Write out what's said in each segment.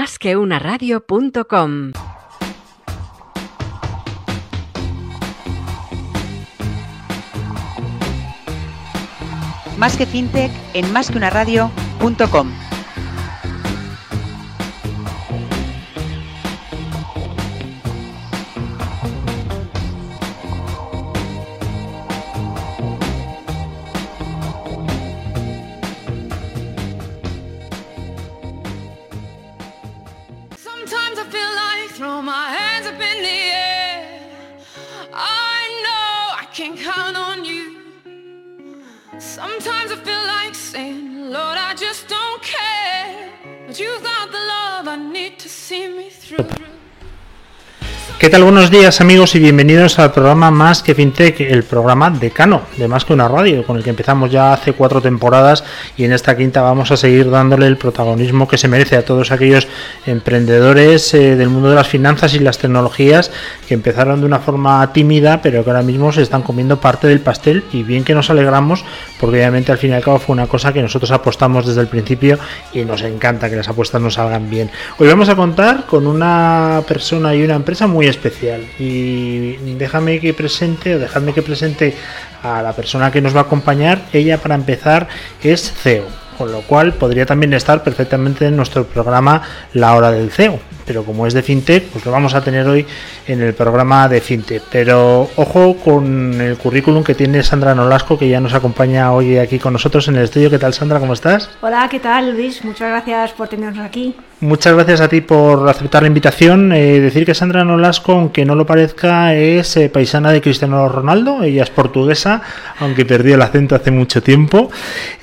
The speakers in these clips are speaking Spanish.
Más que una radio.com. Más que fintech en másqueunaradio.com. Sometimes ¿Qué tal? Buenos días amigos y bienvenidos al programa Más que FinTech, el programa decano de Más que una radio, con el que empezamos ya hace cuatro temporadas y en esta quinta vamos a seguir dándole el protagonismo que se merece a todos aquellos emprendedores eh, del mundo de las finanzas y las tecnologías que empezaron de una forma tímida pero que ahora mismo se están comiendo parte del pastel y bien que nos alegramos porque obviamente al fin y al cabo fue una cosa que nosotros apostamos desde el principio y nos encanta que las apuestas nos salgan bien. Hoy vamos a contar con una persona y una empresa muy especial y déjame que presente o dejadme que presente a la persona que nos va a acompañar. Ella para empezar es CEO, con lo cual podría también estar perfectamente en nuestro programa La Hora del CEO. Pero como es de FinTech, pues lo vamos a tener hoy en el programa de FinTech. Pero ojo con el currículum que tiene Sandra Nolasco, que ya nos acompaña hoy aquí con nosotros en el estudio. ¿Qué tal, Sandra? ¿Cómo estás? Hola, ¿qué tal, Luis? Muchas gracias por tenernos aquí. Muchas gracias a ti por aceptar la invitación. Eh, decir que Sandra Nolasco, aunque no lo parezca, es eh, paisana de Cristiano Ronaldo. Ella es portuguesa, aunque perdió el acento hace mucho tiempo.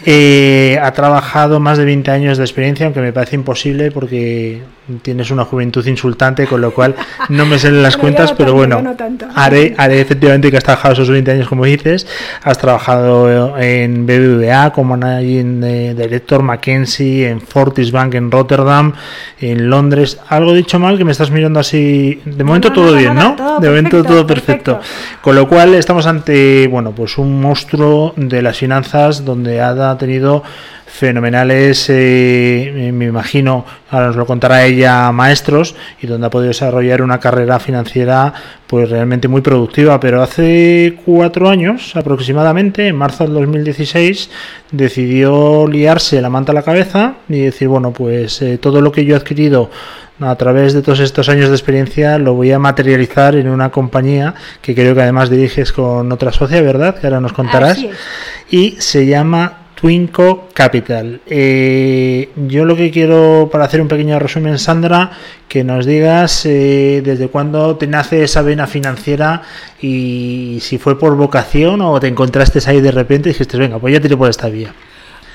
Eh, trabajado más de 20 años de experiencia, aunque me parece imposible porque tienes una juventud insultante, con lo cual no me salen las cuentas, pero bueno, no tanto. haré, haré efectivamente que has trabajado esos 20 años, como dices. Has trabajado en BBVA como managing de- director Mackenzie, en Fortis Bank en Rotterdam, en Londres. Algo dicho mal que me estás mirando así. De momento no, todo bien, ¿no? todo de momento perfecto, todo perfecto. perfecto. Con lo cual estamos ante, bueno, pues un monstruo de las finanzas donde ha tenido fenomenales, eh, me imagino, ahora nos lo contará ella, maestros, y donde ha podido desarrollar una carrera financiera pues realmente muy productiva. Pero hace cuatro años aproximadamente, en marzo del 2016, decidió liarse la manta a la cabeza y decir, bueno, pues eh, todo lo que yo he adquirido a través de todos estos años de experiencia lo voy a materializar en una compañía que creo que además diriges con otra socia, ¿verdad? Que ahora nos contarás. Y se llama Twinco Capital. Eh, yo lo que quiero, para hacer un pequeño resumen, Sandra, que nos digas eh, desde cuándo te nace esa vena financiera y si fue por vocación o te encontraste ahí de repente y dijiste, venga, pues ya tiré por esta vía.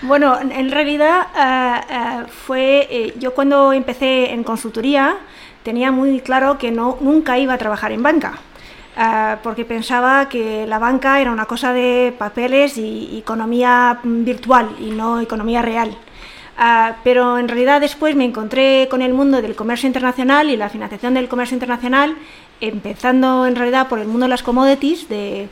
Bueno, en- en realidad eh, eh, fue eh, yo cuando empecé en consultoría tenía muy claro que no nunca iba a trabajar en banca. Eh, porque pensaba que la banca era una cosa de papeles y, economía virtual y no economía real. Ah, pero en realidad después me encontré con el mundo del comercio internacional y la financiación del comercio internacional, empezando en realidad por el mundo de las commodities, de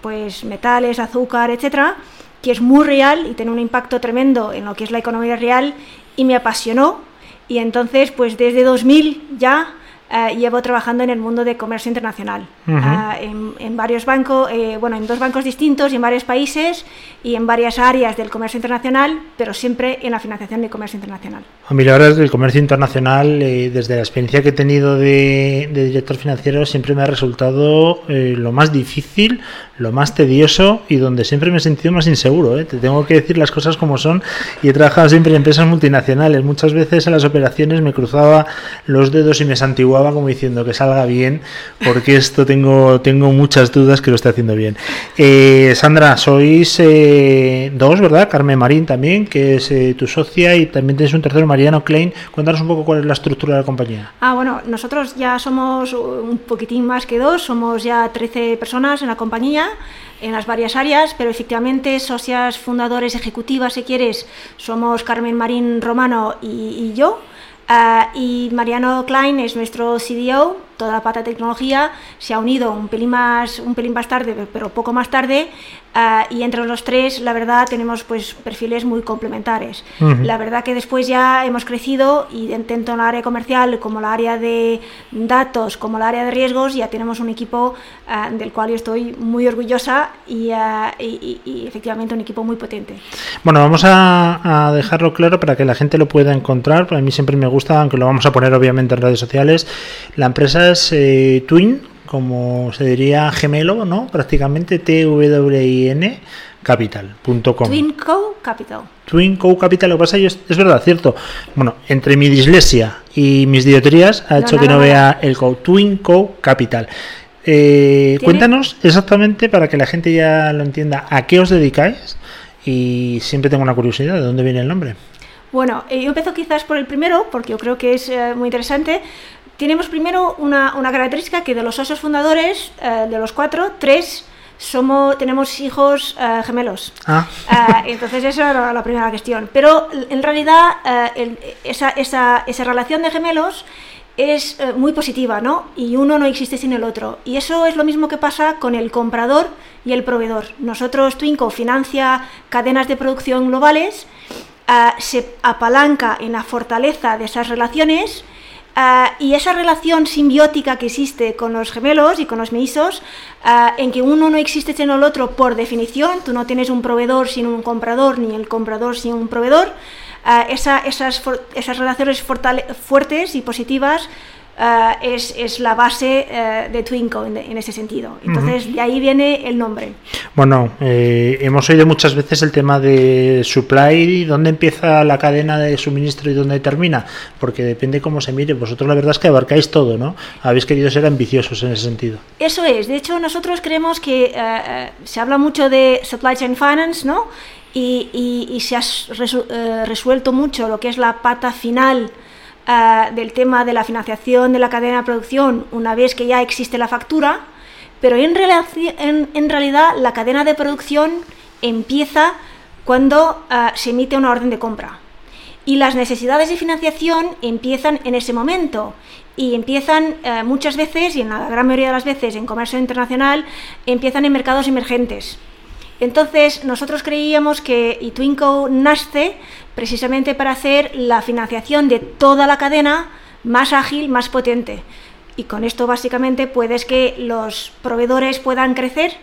pues metales, azúcar, etcétera, que es muy real y tiene un impacto tremendo en lo que es la economía real y me apasionó. Y entonces, pues desde 2000 ya eh, llevo trabajando en el mundo de comercio internacional, Ujú. Ah, en, en varios bancos, eh, bueno, en dos bancos distintos y en varios países y en varias áreas del comercio internacional, pero siempre en la financiación del comercio internacional. A mí la verdad es que el comercio internacional, eh, desde la experiencia que he tenido de, de director financiero, siempre me ha resultado eh, lo más difícil, lo más tedioso y donde siempre me he sentido más inseguro. ¿eh? Te tengo que decir las cosas como son y he trabajado siempre en empresas multinacionales. Muchas veces en las operaciones me cruzaba los dedos y me santiguaba como diciendo que salga bien, porque esto tengo, tengo muchas dudas que lo esté haciendo bien. Eh, Sandra, sois eh, dos, ¿verdad? Carmen Marín también, que es eh, tu socia, y también tienes un tercero, Mariano Klein. Cuéntanos un poco cuál es la estructura de la compañía. Ah, bueno, nosotros ya somos un poquitín más que dos, somos ya 13 personas en la compañía, en las varias áreas, pero efectivamente socias fundadores ejecutivas, si quieres, somos Carmen Marín Romano y, y yo. Ah, y Mariano Klein es nuestro CDO, toda la pata de tecnología se ha unido un pelín más, un pelín más tarde, pero poco más tarde, ah, y entre los tres, la verdad, tenemos pues perfiles muy complementares. La verdad que después ya hemos crecido y tanto en el área comercial como el área de datos, como el área de riesgos, ya tenemos un equipo ah, del cual yo estoy muy orgullosa y, ah, y, y, efectivamente un equipo muy potente. Bueno, vamos a, a, dejarlo claro para que la gente lo pueda encontrar. A mí siempre me gusta, aunque lo vamos a poner obviamente en redes sociales. La empresa eh, Twin, como se diría gemelo, ¿no? Prácticamente T-W-I-N capital.com. Twinco Capital. Twinco Capital, lo que pasa es, es verdad, cierto. Bueno, entre mi dislexia y mis dioterías ha hecho que no, vea el co Twinco Capital. Eh, cuéntanos exactamente para que la gente ya lo entienda a qué os dedicáis y siempre tengo una curiosidad de dónde viene el nombre. Bueno, eh, yo empiezo quizás por el primero porque yo creo que es eh, muy interesante. Tenemos primero una, una, característica que de los socios fundadores, eh, de los cuatro, tres somos, tenemos hijos uh, gemelos. Ah. Uh, entonces esa era la primera cuestión. Pero en realidad el, esa, esa, esa, relación de gemelos es muy positiva, ¿no? Y uno no existe sin el otro. Y eso es lo mismo que pasa con el comprador y el proveedor. Nosotros, Twinco, financia cadenas de producción globales, se apalanca en la fortaleza de esas relaciones Uh, y esa relación simbiótica que existe con los gemelos y con los mellizos, uh, en que uno no existe sin el otro por definición, tú no tienes un proveedor sin un comprador, ni el comprador sin un proveedor, uh, esa, esas, esas relaciones fuertes y positivas Uh, es, es, la base uh, de Twinco en, en, ese sentido. Entonces, uh -huh. de ahí viene el nombre. Bueno, eh, hemos oído muchas veces el tema de supply, dónde empieza la cadena de suministro y dónde termina, porque depende cómo se mire. Vosotros la verdad es que abarcáis todo, ¿no? Habéis querido ser ambiciosos en ese sentido. Eso es. De hecho, nosotros creemos que eh, se habla mucho de supply chain finance, ¿no? Y, y, y se ha resu resuelto mucho lo que es la pata final Uh, del tema de la financiación de la cadena de producción una vez que ya existe la factura, pero en, en, en realidad la cadena de producción empieza cuando uh, se emite una orden de compra. Y las necesidades de financiación empiezan en ese momento y empiezan uh, muchas veces, y en la gran mayoría de las veces en comercio internacional, empiezan en mercados emergentes. Entonces, nosotros creíamos que Itwinco nace precisamente para hacer la financiación de toda la cadena más ágil, más potente. Y con esto básicamente puedes que los proveedores puedan crecer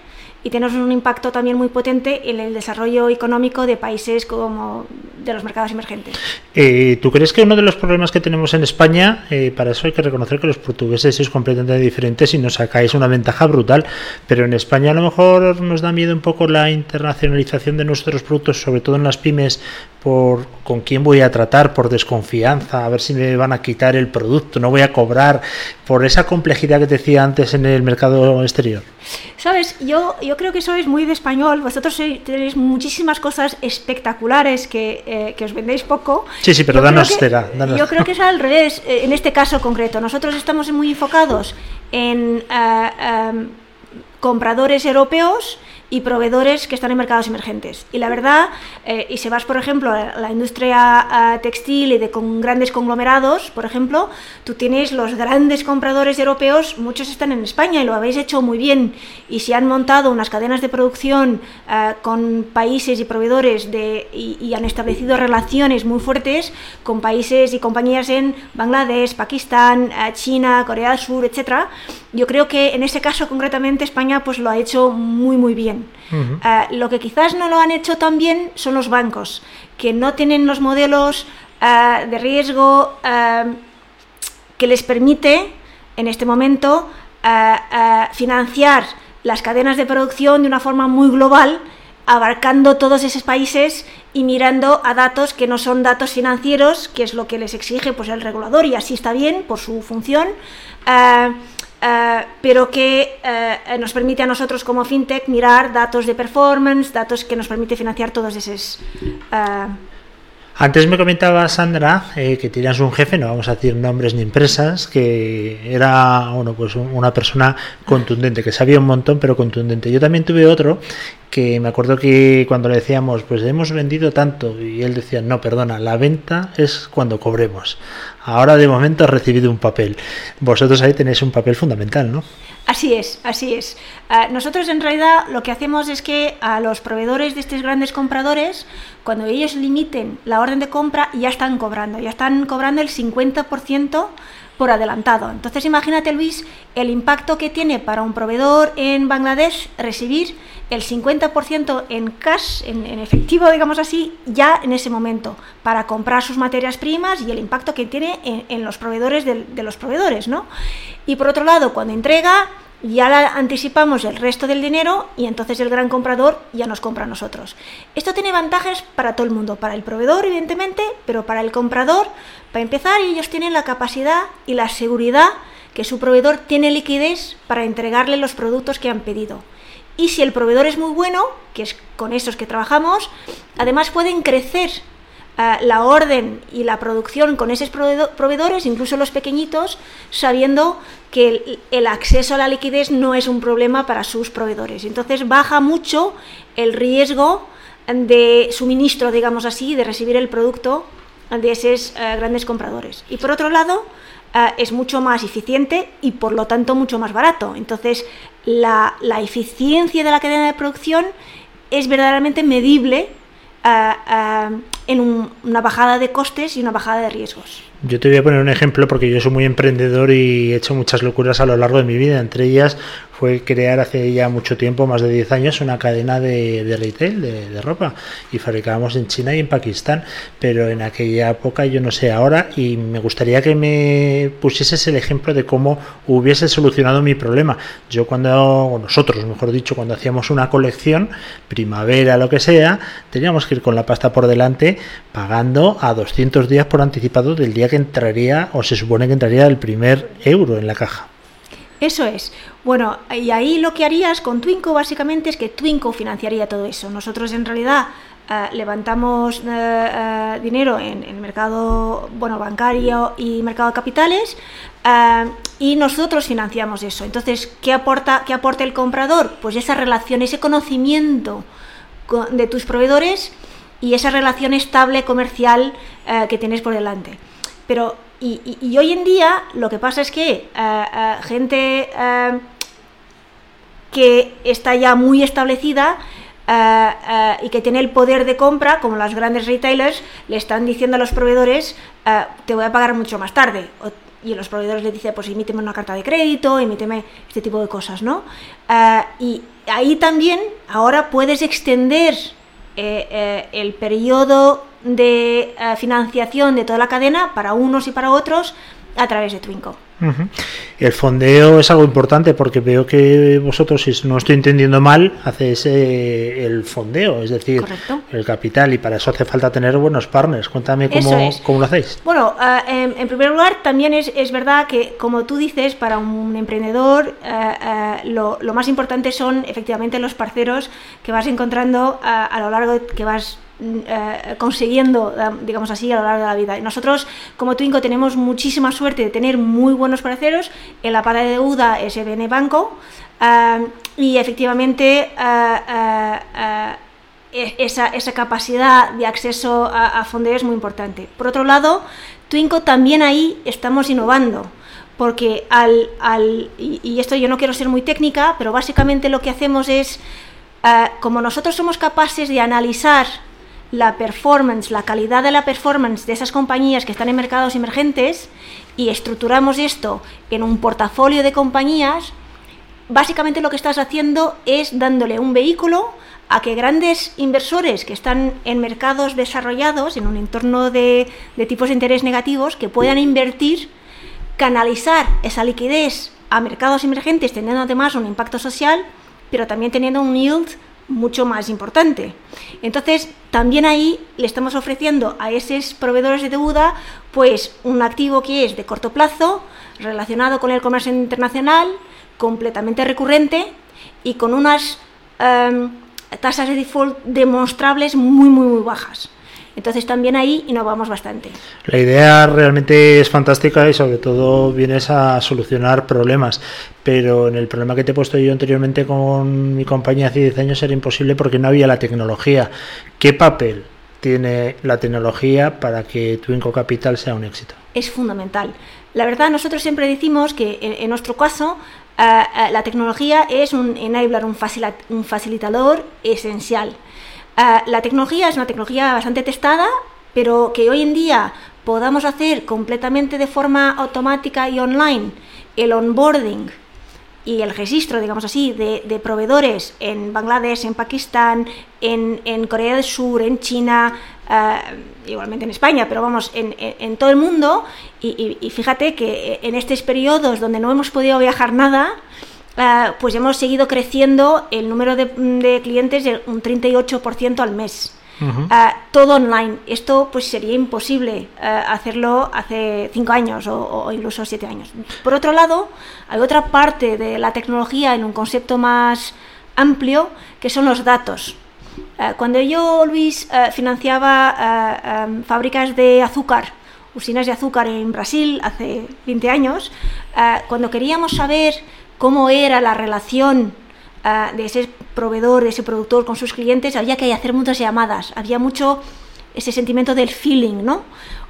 y tenemos un impacto también muy potente en el desarrollo económico de países como de los mercados emergentes. Eh, ¿Tú crees que uno de los problemas que tenemos en España, eh, para eso hay que reconocer que los portugueses es completamente diferentes y nos sacáis una ventaja brutal, pero en España a lo mejor nos da miedo un poco la internacionalización de nuestros productos, sobre todo en las pymes, por con quién voy a tratar, por desconfianza, a ver si me van a quitar el producto, no voy a cobrar, por esa complejidad que te decía antes en el mercado exterior? Sabes, yo, yo creo que eso es muy de español. Vosotros tenéis muchísimas cosas espectaculares que, eh, que os vendéis poco. Sí, sí, pero yo danos que, cera. Danos. Yo creo que es al revés, eh, en este caso concreto. Nosotros estamos muy enfocados en uh, um, compradores europeos y proveedores que están en mercados emergentes. Y la verdad, eh, y si vas, por ejemplo, a la industria textil y de con grandes conglomerados, por ejemplo, tú tienes los grandes compradores europeos, muchos están en España y lo habéis hecho muy bien. Y si han montado unas cadenas de producción uh, con países y proveedores de, y, y, han establecido relaciones muy fuertes con países y compañías en Bangladesh, Pakistán, uh, China, Corea del Sur, etc. Yo creo que en ese caso concretamente España pues lo ha hecho muy muy bien. Uh -huh. uh, lo que quizás no lo han hecho tan bien son los bancos, que no tienen los modelos uh, de riesgo uh, que les permite en este momento financiar las cadenas de producción de una forma muy global, abarcando todos esos países y mirando a datos que no son datos financieros, que es lo que les exige pues, el regulador, y así está bien por su función. Uh, pero que uh, nos permite a nosotros como fintech mirar datos de performance, datos que nos permite financiar todos esos. Uh... Antes me comentaba Sandra eh, que tenías un jefe, no vamos a decir nombres ni empresas, que era bueno, pues una persona contundente, que sabía un montón, pero contundente. Yo también tuve otro que me acuerdo que cuando le decíamos, pues hemos vendido tanto, y él decía, no, perdona, la venta es cuando cobremos. Ahora de momento has recibido un papel. Vosotros ahí tenéis un papel fundamental, ¿no? Así es, así es. Uh, nosotros en realidad lo que hacemos es que a los proveedores de estos grandes compradores, cuando ellos limiten la orden de compra, ya están cobrando, ya están cobrando el 50% por adelantado. Entonces imagínate Luis el impacto que tiene para un proveedor en Bangladesh recibir el 50% en cash, en, efectivo, digamos así, ya en ese momento, para comprar sus materias primas y el impacto que tiene en, los proveedores de, los proveedores, ¿no? Y por otro lado, cuando entrega, ya la anticipamos el resto del dinero y entonces el gran comprador ya nos compra a nosotros. Esto tiene ventajas para todo el mundo, para el proveedor, evidentemente, pero para el comprador, para empezar, ellos tienen la capacidad y la seguridad que su proveedor tiene liquidez para entregarle los productos que han pedido. Y si el proveedor es muy bueno, que es con esos que trabajamos, además pueden crecer uh, la orden y la producción con esos proveedores, incluso los pequeñitos, sabiendo que el, acceso a la liquidez no es un problema para sus proveedores. Entonces baja mucho el riesgo de suministro, digamos así, de recibir el producto de esos uh, grandes compradores. Y por otro lado, Uh, es mucho más eficiente y por lo tanto mucho más barato. Entonces, la, eficiencia de la cadena de producción es verdaderamente medible uh, en un, una bajada de costes y una bajada de riesgos. Yo te voy a poner un ejemplo porque yo soy muy emprendedor y he hecho muchas locuras a lo largo de mi vida. Entre ellas fue crear hace ya mucho tiempo, más de 10 años, una cadena de, de retail de, ropa y fabricábamos en China y en Pakistán. Pero en aquella época, yo no sé ahora, y me gustaría que me pusieses el ejemplo de cómo hubiese solucionado mi problema. Yo cuando, nosotros, mejor dicho, cuando hacíamos una colección, primavera, lo que sea, teníamos que ir con la pasta por delante pagando a 200 días por anticipado del día que entraría o se supone que entraría el primer euro en la caja. Eso es. Bueno, y ahí lo que harías con Twinco básicamente es que Twinco financiaría todo eso. Nosotros en realidad uh, levantamos uh, uh, dinero en el mercado bueno, bancario y mercado de capitales y nosotros financiamos eso. Entonces, ¿qué aporta, ¿qué aporta el comprador? Pues esa relación, ese conocimiento de tus proveedores y esa relación estable comercial que tienes por delante. Pero y, hoy en día lo que pasa es que uh, gente uh, que está ya muy establecida y que tiene el poder de compra, como las grandes retailers, le están diciendo a los proveedores, te voy a pagar mucho más tarde. Y los proveedores le dicen, pues emíteme una carta de crédito, emíteme este tipo de cosas, ¿no? y ahí también ahora puedes extender el periodo de eh, financiación de toda la cadena para unos y para otros a través de Twinco. Uh -huh. El fondeo es algo importante porque veo que vosotros, si no estoy entendiendo mal, hacéis eh, el fondeo, es decir, Correcto. el capital, y para eso hace falta tener buenos partners. Cuéntame cómo, es. cómo lo hacéis. Bueno, uh, en, en, primer lugar, también es, es, verdad que, como tú dices, para un emprendedor uh, lo, lo, más importante son efectivamente los parceros que vas encontrando a lo largo de, que vas eh, consiguiendo, digamos así, a lo largo de la vida. Nosotros, como Twinco, tenemos muchísima suerte de tener muy buenos parceros. En la pata de deuda SBN Banco uh, y efectivamente uh, esa, esa, capacidad de acceso a, a fondeo es muy importante. Por otro lado, Twinco también ahí estamos innovando porque al, al y, esto yo no quiero ser muy técnica, pero básicamente lo que hacemos es, como nosotros somos capaces de analizar la performance, la calidad de la performance de esas compañías que están en mercados emergentes y estructuramos esto en un portafolio de compañías, básicamente lo que estás haciendo es dándole un vehículo a que grandes inversores que están en mercados desarrollados, en un entorno de, tipos de interés negativos, que puedan invertir, canalizar esa liquidez a mercados emergentes, teniendo además un impacto social, pero también teniendo un yield mucho más importante. Entonces, también ahí le estamos ofreciendo a esos proveedores de deuda pues un activo que es de corto plazo, relacionado con el comercio internacional, completamente recurrente y con unas um, tasas de default demostrables muy, muy, muy bajas. Entonces también ahí innovamos bastante. La idea realmente es fantástica y sobre todo vienes a solucionar problemas, pero en el problema que te he puesto yo anteriormente con mi compañía hace 10 años era imposible porque no había la tecnología. ¿Qué papel tiene la tecnología para que Twinco Capital sea un éxito? Es fundamental. La verdad, nosotros siempre decimos que en, en nuestro caso uh, uh, la tecnología es un enabler, un facilitador esencial. Uh, la tecnología es una tecnología bastante testada, pero que hoy en día podamos hacer completamente de forma automática y online el onboarding y el registro, digamos así, de, proveedores en Bangladesh, en Pakistán, en, Corea del Sur, en China, uh, igualmente en España, pero vamos, en, en, todo el mundo. Y, y, y, fíjate que en estos periodos donde no hemos podido viajar nada, uh, pues hemos seguido creciendo el número de, de clientes de un 38% al mes. Uh -huh. uh, todo online. Esto pues sería imposible uh, hacerlo hace cinco años o, o, incluso siete años. Por otro lado, hay otra parte de la tecnología en un concepto más amplio que son los datos. Cuando yo, Luis, financiaba um, fábricas de azúcar, usinas de azúcar en Brasil hace 20 años, cuando queríamos saber cómo era la relación uh, de ese proveedor, de ese productor con sus clientes, había que hacer muchas llamadas, había mucho ese sentimiento del feeling, ¿no?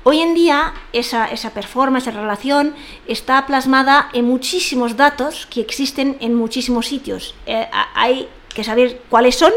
Hoy en día esa, esa performance, esa relación está plasmada en muchísimos datos que existen en muchísimos sitios. Eh, hay que saber cuáles son,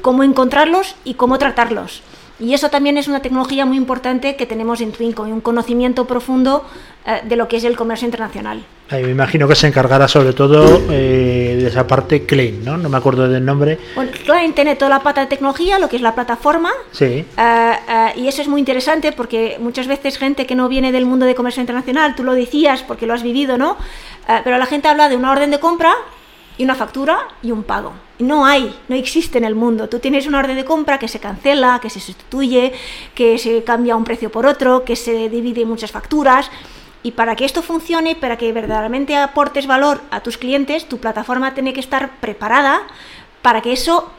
cómo encontrarlos y cómo tratarlos. Y eso también es una tecnología muy importante que tenemos en Twinco, y un conocimiento profundo eh, de lo que es el comercio internacional. Ay, me imagino que se encargará sobre todo eh, de esa parte Klein, ¿no? No me acuerdo del nombre. Bueno, Klein tiene toda la pata de tecnología, lo que es la plataforma. Sí. Uh, y eso es muy interesante porque muchas veces gente que no viene del mundo de comercio internacional, tú lo decías porque lo has vivido, ¿no? pero la gente habla de una orden de compra y una factura y un pago. No hay, no existe en el mundo. Tú tienes una orden de compra que se cancela, que se sustituye, que se cambia un precio por otro, que se divide en muchas facturas. Y para que esto funcione, para que verdaderamente aportes valor a tus clientes, tu plataforma tiene que estar preparada para que eso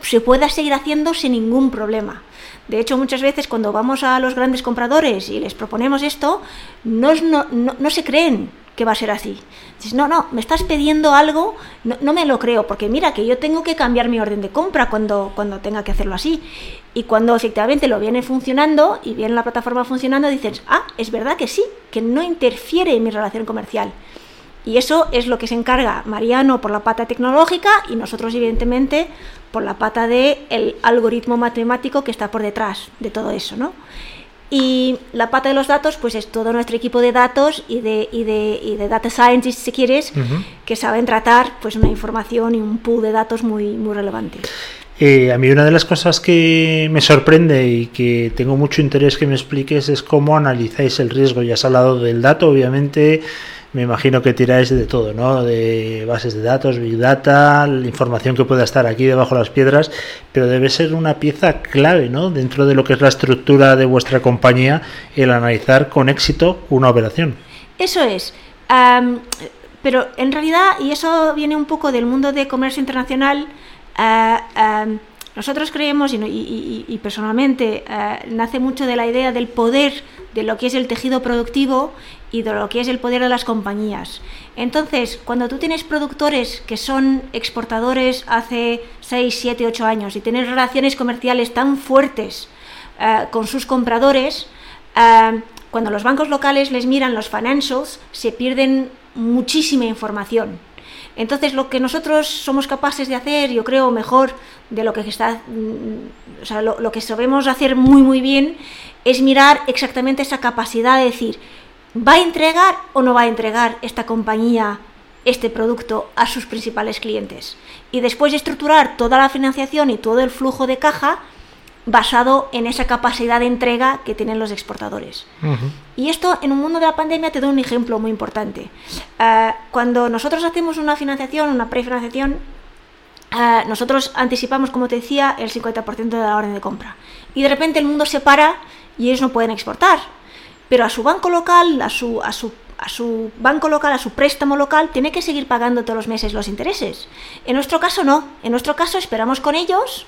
se pueda seguir haciendo sin ningún problema. De hecho, muchas veces cuando vamos a los grandes compradores y les proponemos esto, no, no, no, no se creen que va a ser así. Dices, no, no, me estás pidiendo algo, no, me lo creo, porque mira que yo tengo que cambiar mi orden de compra cuando, cuando tenga que hacerlo así. Y cuando efectivamente lo viene funcionando y viene la plataforma funcionando, dices, ah, es verdad que sí, que no interfiere en mi relación comercial. Y eso es lo que se encarga Mariano por la pata tecnológica y nosotros, evidentemente, por la pata del el algoritmo matemático que está por detrás de todo eso, ¿no? Y la pata de los datos, pues es todo nuestro equipo de datos y de, y de, y de data scientists, si quieres, uh -huh. que saben tratar pues una información y un pool de datos muy, muy relevante. Eh, a mí una de las cosas que me sorprende y que tengo mucho interés que me expliques es cómo analizáis el riesgo. Ya has hablado del dato, obviamente, me imagino que tiráis de todo, ¿no? De bases de datos, big data, la información que pueda estar aquí debajo de las piedras, pero debe ser una pieza clave, ¿no? Dentro de lo que es la estructura de vuestra compañía, el analizar con éxito una operación. Eso es. Pero en realidad, y eso viene un poco del mundo de comercio internacional, um, nosotros creemos, y, y, y personalmente, uh, nace mucho de la idea del poder de lo que es el tejido productivo y de lo que es el poder de las compañías. Entonces, cuando tú tienes productores que son exportadores hace 6, 7, 8 años y tienes relaciones comerciales tan fuertes uh, con sus compradores, uh, cuando los bancos locales les miran los financials, se pierden muchísima información. Entonces, lo que nosotros somos capaces de hacer, yo creo, mejor de lo que está, o sea, lo, lo que sabemos hacer muy, muy bien, es mirar exactamente esa capacidad de decir, ¿va a entregar o no va a entregar esta compañía este producto a sus principales clientes? Y después estructurar toda la financiación y todo el flujo de caja basado en esa capacidad de entrega que tienen los exportadores. Uh -huh. Y esto en un mundo de la pandemia te doy un ejemplo muy importante. Uh, cuando nosotros hacemos una financiación, una prefinanciación, uh, nosotros anticipamos, como te decía, el 50% de la orden de compra. Y de repente el mundo se para y ellos no pueden exportar. Pero a su banco local, a su, a su a su banco local, a su préstamo local, tiene que seguir pagando todos los meses los intereses. En nuestro caso no. En nuestro caso esperamos con ellos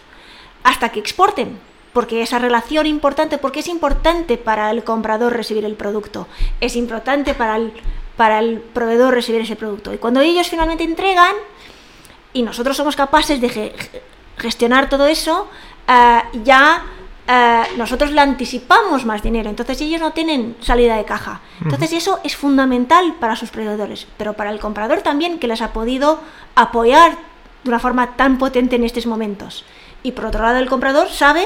hasta que exporten, porque esa relación importante, porque es importante para el comprador recibir el producto, es importante para el, para el proveedor recibir ese producto. Y cuando ellos finalmente entregan, y nosotros somos capaces de gestionar todo eso, uh, ya eh, nosotros le anticipamos más dinero, entonces ellos no tienen salida de caja. Entonces eso es fundamental para sus proveedores, pero para el comprador también que les ha podido apoyar de una forma tan potente en estos momentos. Y por otro lado el comprador sabe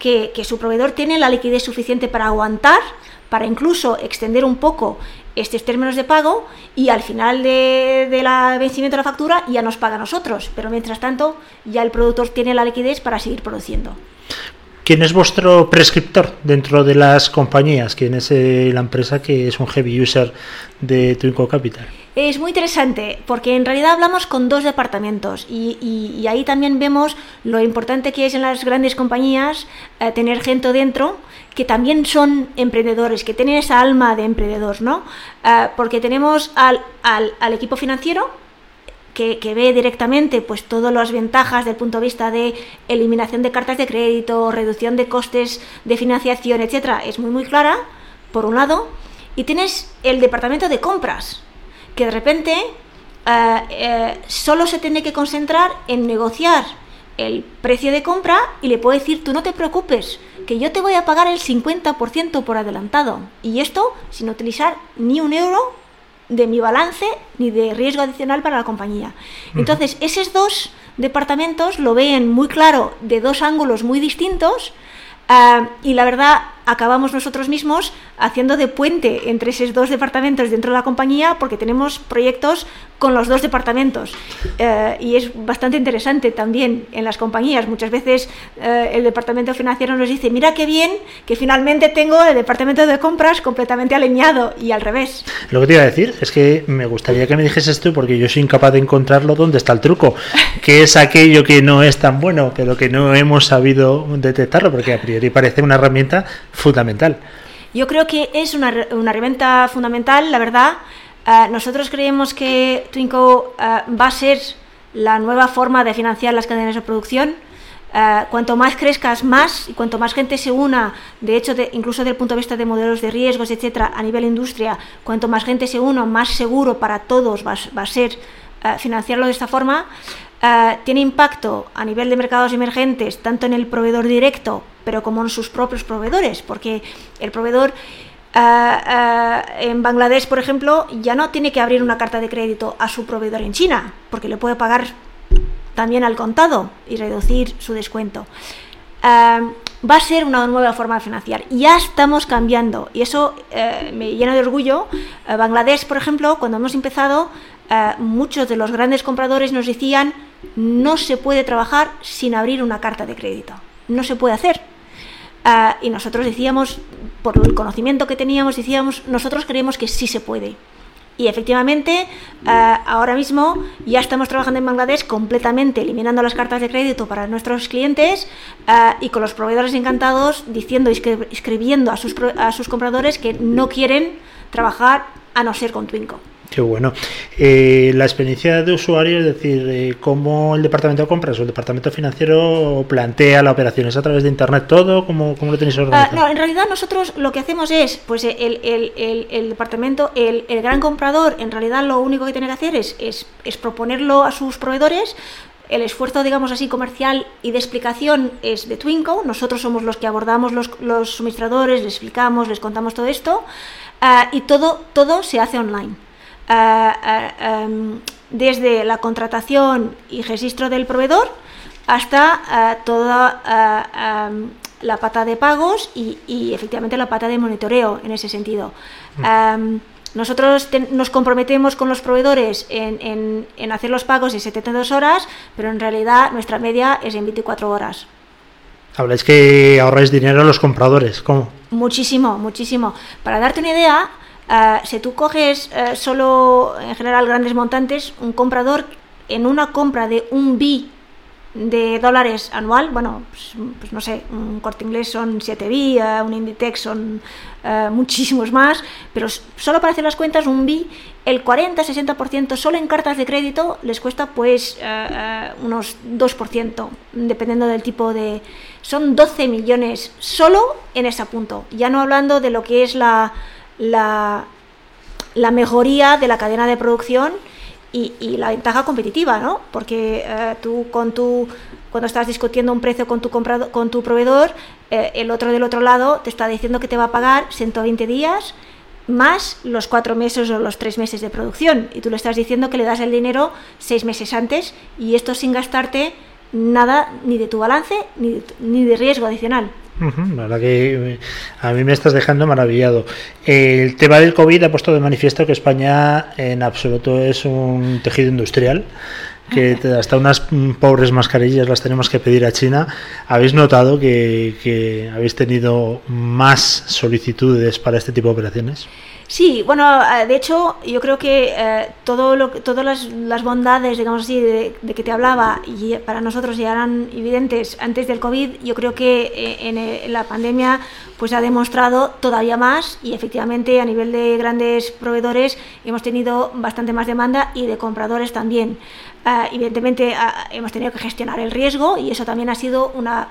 que, que su proveedor tiene la liquidez suficiente para aguantar, para incluso extender un poco estos términos de pago y al final de, de la vencimiento de la factura ya nos paga a nosotros, pero mientras tanto ya el productor tiene la liquidez para seguir produciendo. ¿Quién es vuestro prescriptor dentro de las compañías? ¿Quién es eh, la empresa que es un heavy user de Twinco Capital? Es muy interesante porque en realidad hablamos con dos departamentos y, ahí también vemos lo importante que es en las grandes compañías eh, tener gente dentro que también son emprendedores, que tienen esa alma de emprendedor, ¿no? Eh, porque tenemos al, al- al equipo financiero que, que ve directamente pues todas las ventajas del punto de vista de eliminación de cartas de crédito, reducción de costes de financiación, etcétera, es muy muy clara, por un lado, y tienes el departamento de compras, que de repente eh, eh, solo se tiene que concentrar en negociar el precio de compra y le puede decir, tú no te preocupes, que yo te voy a pagar el 50% por adelantado. Y esto sin utilizar ni un euro de mi balance ni de riesgo adicional para la compañía. Entonces, esos dos departamentos lo ven muy claro de dos ángulos muy distintos ah, y la verdad acabamos nosotros mismos haciendo de puente entre esos dos departamentos dentro de la compañía porque tenemos proyectos con los dos departamentos Eh, y es bastante interesante también en las compañías. Muchas veces eh, el departamento financiero nos dice, mira qué bien que finalmente tengo el departamento de compras completamente alineado y al revés. Lo que te iba a decir es que me gustaría que me dijeses tú, porque yo soy incapaz de encontrarlo, dónde está el truco. ¿Qué es aquello que no es tan bueno, pero que no hemos sabido detectarlo? Porque a priori parece una herramienta fundamental. Yo creo que es una, una herramienta fundamental, la verdad. Eh, nosotros creemos que Twinco eh, va a ser la nueva forma de financiar las cadenas de producción. Eh, cuanto más crezcas, más y cuanto más gente se una, de hecho, de- incluso desde el punto de vista de modelos de riesgos, etcétera, a nivel industria, cuanto más gente se una, más seguro para todos va, a ser financiarlo de esta forma. Eh, tiene impacto a nivel de mercados emergentes, tanto en el proveedor directo, pero como en sus propios proveedores, porque el proveedor eh, eh, en Bangladesh, por ejemplo, ya no tiene que abrir una carta de crédito a su proveedor en China, porque le puede pagar también al contado y reducir su descuento. Va a ser una nueva forma de financiar. Ya estamos cambiando y eso eh, me llena de orgullo. Bangladesh, por ejemplo, cuando hemos empezado, eh, muchos de los grandes compradores nos decían no se puede trabajar sin abrir una carta de crédito. No se puede hacer. Ah, y nosotros decíamos, por el conocimiento que teníamos, decíamos, nosotros creemos que sí se puede. Y efectivamente, ah, ahora mismo ya estamos trabajando en Bangladesh completamente eliminando las cartas de crédito para nuestros clientes ah, y con los proveedores encantados diciendo y escri- escribiendo a sus, a sus compradores que no quieren trabajar a no ser con Twinco. Qué bueno. Eh, la experiencia de usuario, es decir, eh, cómo el departamento de compras o el departamento financiero plantea la operación, ¿es a través de internet todo? ¿Cómo, cómo lo tenéis Ah, organizado? no, en realidad nosotros lo que hacemos es, pues el, el- el- el departamento, el, el gran comprador, en realidad lo único que tiene que hacer es, es, es proponerlo a sus proveedores. El esfuerzo, digamos así, comercial y de explicación es de Twinco. Nosotros somos los que abordamos los, los suministradores, les explicamos, les contamos todo esto. ah, y todo, todo se hace online. Ah, em, desde la contratación y registro del proveedor hasta ah, toda ah, am, la pata de pagos y, y, efectivamente la pata de monitoreo en ese sentido. Am, nosotros te- nos comprometemos con los proveedores en, en- en hacer los pagos en 72 horas, pero en realidad nuestra media es en 24 horas. Habláis que ahorráis dinero a los compradores, ¿cómo? Muchísimo, muchísimo. Para darte una idea, ah, si tú coges eh, solo en general grandes montantes, un comprador en una compra de un bi de dólares anual, bueno, pues, pues no sé, un corte inglés son 7 bi, eh, un Inditex son eh, muchísimos más, pero solo para hacer las cuentas, un bi, el 40-60% solo en cartas de crédito les cuesta pues unos 2%, dependiendo del tipo de... Son 12 millones solo en ese punto, ya no hablando de lo que es la, la, mejoría de la cadena de producción y, y la ventaja competitiva, ¿no? Porque eh, tú con tu cuando estás discutiendo un precio con tu, comprado, con tu proveedor, eh, el otro del otro lado te está diciendo que te va a pagar 120 días más los cuatro meses o los tres meses de producción. Y tú le estás diciendo que le das el dinero seis meses antes y esto sin gastarte nada ni de tu balance ni, ni de riesgo adicional. Uh la verdad que eh, a mí me estás dejando maravillado. El tema del COVID ha puesto de manifiesto que España en absoluto es un tejido industrial que hasta unas pobres mascarillas las tenemos que pedir a China. ¿Habéis notado que, que habéis tenido más solicitudes para este tipo de operaciones? Sí, bueno, eh, de hecho, yo creo que eh, todo lo, todas las, las, bondades, digamos así, de, que te hablaba, y para nosotros ya eran evidentes antes del COVID, yo creo que eh, en, en, la pandemia pues ha demostrado todavía más y efectivamente a nivel de grandes proveedores hemos tenido bastante más demanda y de compradores también. Uh, evidentemente hemos tenido que gestionar el riesgo y eso también ha sido una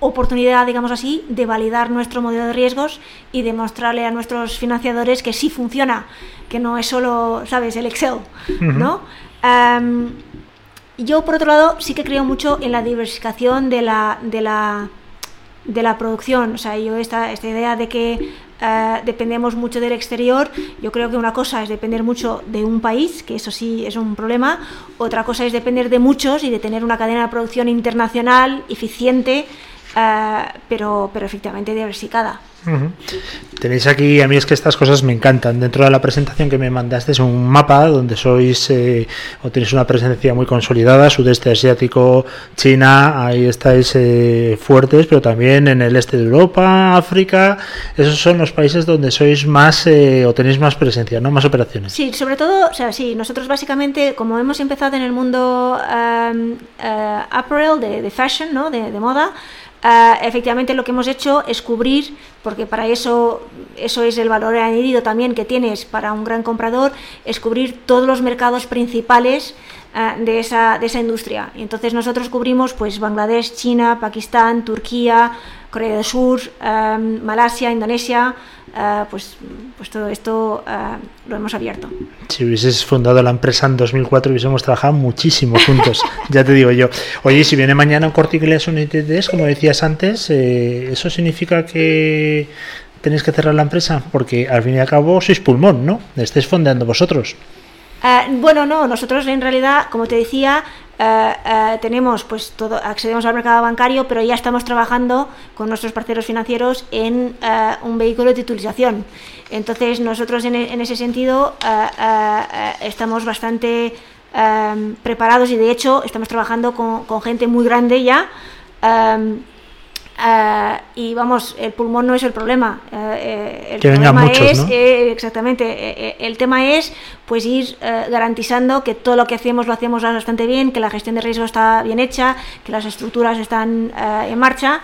oportunidad, digamos así, de validar nuestro modelo de riesgos y demostrarle a nuestros financiadores que sí funciona, que no es solo, ¿sabes?, el Excel, uh -huh. ¿no? Um, yo, por otro lado, sí que creo mucho en la diversificación de la, de la, de la producción. O sea, yo esta, esta idea de que uh, dependemos mucho del exterior, yo creo que una cosa es depender mucho de un país, que eso sí es un problema, otra cosa es depender de muchos y de tener una cadena de producción internacional eficiente, Uh, pero, pero efectivamente diversificada. Uh -huh. Tenéis aquí, a mí es que estas cosas me encantan. Dentro de la presentación que me mandaste es un mapa donde sois eh, o tenéis una presencia muy consolidada, sudeste asiático, China, ahí estáis eh, fuertes, pero también en el este de Europa, África, esos son los países donde sois más eh, o tenéis más presencia, ¿no? Más operaciones. Sí, sobre todo, o sea, sí, nosotros básicamente, como hemos empezado en el mundo um, uh, apparel, de, de fashion, ¿no? de, de moda, Uh, efectivamente lo que hemos hecho es cubrir, porque para eso, eso es el valor añadido también que tienes para un gran comprador, es cubrir todos los mercados principales uh, de, esa, de esa industria. Y entonces nosotros cubrimos pues Bangladesh, China, Pakistán, Turquía, Corea del Sur, um, Malasia, Indonesia, uh, pues, pues todo esto uh, lo hemos abierto. Si hubieses fundado la empresa en 2004 hubiésemos trabajado muchísimo juntos, ya te digo yo. Oye, si viene mañana un corte inglés un ITDs, como decías antes, eh, ¿eso significa que tenéis que cerrar la empresa? Porque al fin y al cabo sois pulmón, ¿no? Estáis fondeando vosotros. Uh, bueno, no, nosotros en realidad, como te decía, uh, uh, tenemos, pues todo, accedemos al mercado bancario, pero ya estamos trabajando con nuestros parceros financieros en un vehículo de titulización. Entonces, nosotros en, en ese sentido estamos bastante preparados y de hecho estamos trabajando con, con gente muy grande ya. Uh, y vamos, el pulmón no es el problema. Uh, el que problema muchos, es, ¿no? eh, exactamente, el tema es pues ir uh, garantizando que todo lo que hacemos lo hacemos bastante bien, que la gestión de riesgo está bien hecha, que las estructuras están en marcha.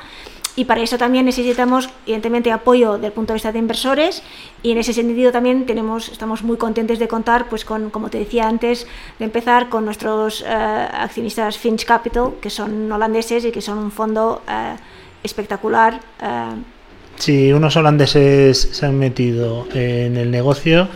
Y para eso también necesitamos, evidentemente, apoyo del punto de vista de inversores y en ese sentido también tenemos, estamos muy contentos de contar, pues con, como te decía antes, de empezar con nuestros accionistas Finch Capital, que son holandeses y que son un fondo espectacular. Uh... Si unos holandeses se han metido en el negocio,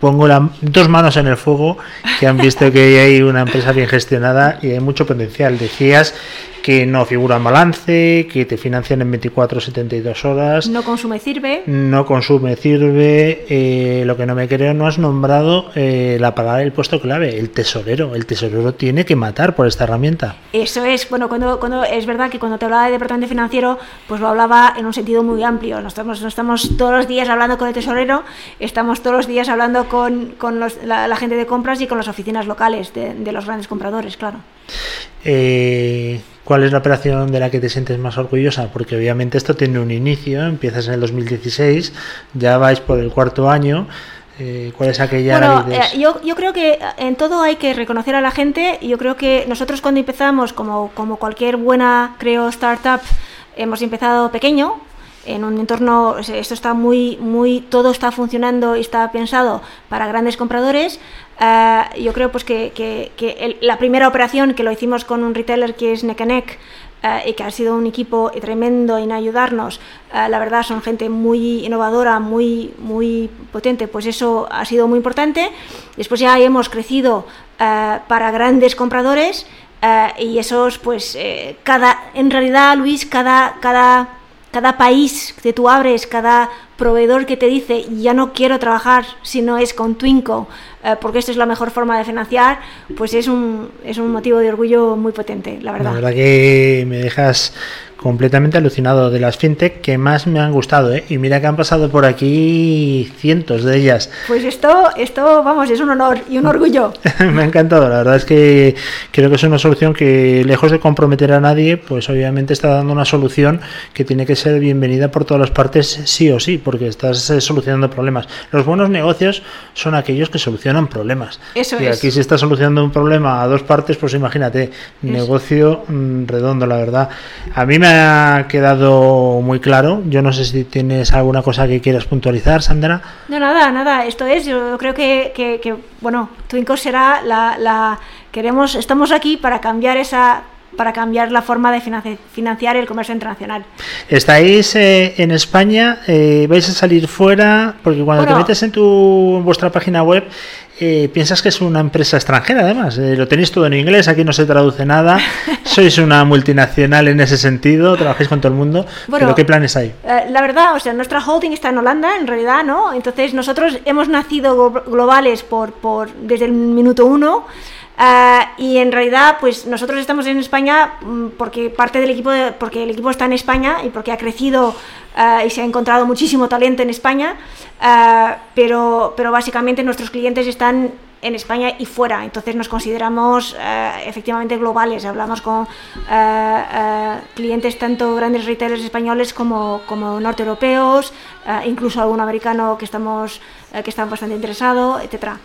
pongo la, dos manos en el fuego que han visto que hay una empresa bien gestionada y hay mucho potencial. Decías que no figura en balance, que te financian en 24 72 horas. No consume sirve. No consume sirve. Eh, lo que no me creo, no has nombrado eh, la palabra del puesto clave, el tesorero. El tesorero tiene que matar por esta herramienta. Eso es, bueno, cuando, cuando es verdad que cuando te hablaba de departamento financiero, pues lo hablaba en un sentido muy amplio. No estamos, no estamos todos los días hablando con el tesorero, estamos todos los días hablando con, con los, la, la, gente de compras y con las oficinas locales de, de los grandes compradores, claro. Eh, ¿Cuál es la operación de la que te sientes más orgullosa? Porque obviamente esto tiene un inicio, empiezas en el 2016, ya vais por el cuarto año. Eh, ¿Cuál es aquella? Bueno, eh, yo, yo creo que en todo hay que reconocer a la gente. Yo creo que nosotros cuando empezamos, como, como cualquier buena, creo, startup, hemos empezado pequeño, en un entorno, esto está muy, muy, todo está funcionando y está pensado para grandes compradores. Uh, yo creo pues que, que, que el, la primera operación que lo hicimos con un retailer que es Neck Neck uh, y que ha sido un equipo tremendo en ayudarnos, uh, la verdad son gente muy innovadora, muy, muy potente, pues eso ha sido muy importante. Después ya hemos crecido para grandes compradores eh, y esos, pues, eh, cada, en realidad, Luis, cada, cada, cada país que tú abres, cada proveedor que te dice ya no quiero trabajar si no es con Twinco, eh, porque esto es la mejor forma de financiar, pues es un, es un motivo de orgullo muy potente, la verdad. La verdad que me dejas completamente alucinado de las fintech que más me han gustado, ¿eh? Y mira que han pasado por aquí cientos de ellas. Pues esto, esto, vamos, es un honor y un orgullo. me ha encantado, la verdad es que creo que es una solución que, lejos de comprometer a nadie, pues obviamente está dando una solución que tiene que ser bienvenida por todas las partes, sí o sí, porque estás eh, solucionando problemas. Los buenos negocios son aquellos que solucionan problemas. Eso y es. aquí se está solucionando un problema a dos partes, pues imagínate, negocio mm, redondo, la verdad. A mí me ha quedado muy claro. Yo no sé si tienes alguna cosa que quieras puntualizar, Sandra. No, nada, nada, esto es, yo creo que, que, que bueno, Twinco será la, la, queremos, estamos aquí para cambiar esa para cambiar la forma de financi- financiar el comercio internacional. ¿Estáis eh, en España? Eh, ¿Vais a salir fuera? Porque cuando Bueno. te metes en, tu, en vuestra página web eh, piensas que es una empresa extranjera, además. Eh, lo tenéis todo en inglés, aquí no se traduce nada. Sois una multinacional en ese sentido, trabajáis con todo el mundo. Bueno, ¿Pero qué planes hay? Eh, la verdad, o sea, nuestra holding está en Holanda, en realidad, ¿no? Entonces nosotros hemos nacido glo- globales por, por desde el minuto uno. Eh, y en realidad, pues nosotros estamos en España mm, porque parte del equipo, de- porque el equipo está en España y porque ha crecido eh, y se ha encontrado muchísimo talento en España, eh, pero, pero básicamente nuestros clientes están en España y fuera, entonces nos consideramos eh, efectivamente globales, hablamos con eh, eh, clientes tanto grandes retailers españoles como, como norte europeos, eh, incluso algún americano que estamos que están bastante interesado, etcétera.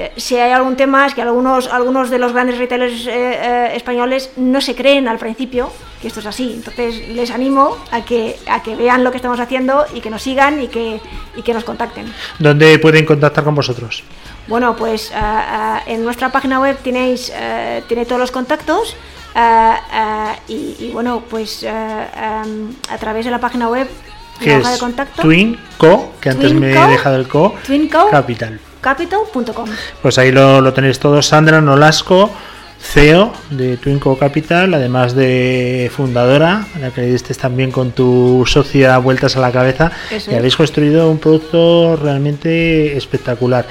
Eh, si hay algún tema es que algunos, algunos de los grandes retailers eh, eh, españoles no se creen al principio que esto es así. Entonces les animo a que, a que vean lo que estamos haciendo y que nos sigan y que, y que nos contacten. ¿Dónde pueden contactar con vosotros? Bueno, pues ah, en nuestra página web tenéis eh, tiene todos los contactos y, y bueno, pues am, a través de la página web, Que hoja de es contacto, Twin Co, que antes me he Twinco, dejado el Co, Twinco. Capital. capital.com. Pues ahí lo, lo tenéis todo. Sandra Nolasco, CEO de Twinco Capital, además de fundadora, a la que le diste también con tu socia vueltas a la cabeza. Eso y habéis construido un producto realmente espectacular.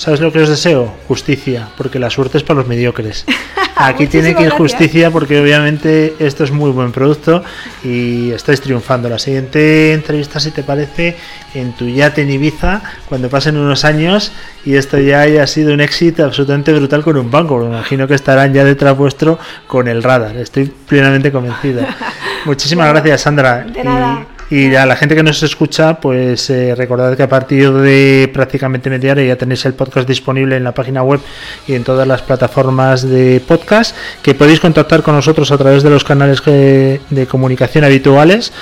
¿Sabes lo que os deseo? Justicia, porque la suerte es para los mediocres. Aquí tiene que ir justicia porque obviamente esto es muy buen producto y estáis triunfando. La siguiente entrevista, si te parece, en tu yate en Ibiza, cuando pasen unos años y esto ya haya sido un éxito absolutamente brutal con un banco. Me imagino que estarán ya detrás vuestro con el radar. Estoy plenamente convencido. Muchísimas Bueno, gracias, Sandra. de nada. Y, y a la gente que nos escucha, pues eh, recordad que a partir de prácticamente media hora ya tenéis el podcast disponible en la página web y en todas las plataformas de podcast, que podéis contactar con nosotros a través de los canales que- de comunicación habituales.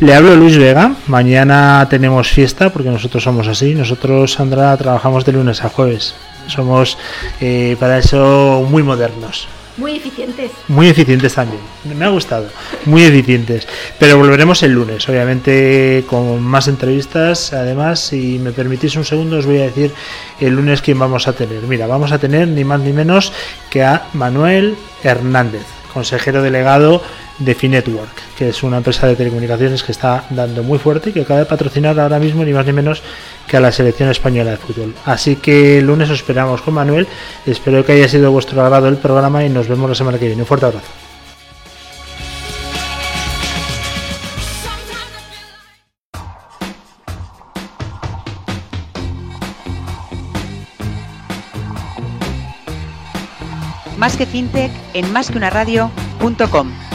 Le hablo Luis Vega, mañana tenemos fiesta porque nosotros somos así, nosotros Sandra trabajamos de lunes a jueves, somos eh, para eso muy modernos. Muy eficientes. Muy eficientes también. Me ha gustado. Muy eficientes. Pero volveremos el lunes, obviamente, con más entrevistas. Además, si me permitís un segundo, os voy a decir el lunes quién vamos a tener. Mira, vamos a tener ni más ni menos que a Manuel Hernández, consejero delegado de Finetwork, que es una empresa de telecomunicaciones que está dando muy fuerte y que acaba de patrocinar ahora mismo ni más ni menos que a la selección española de fútbol. Así que el lunes os esperamos con Manuel. Espero que haya sido vuestro agrado el programa y nos vemos la semana que viene. Un fuerte abrazo. Más que fintech en másqueunaradio.com.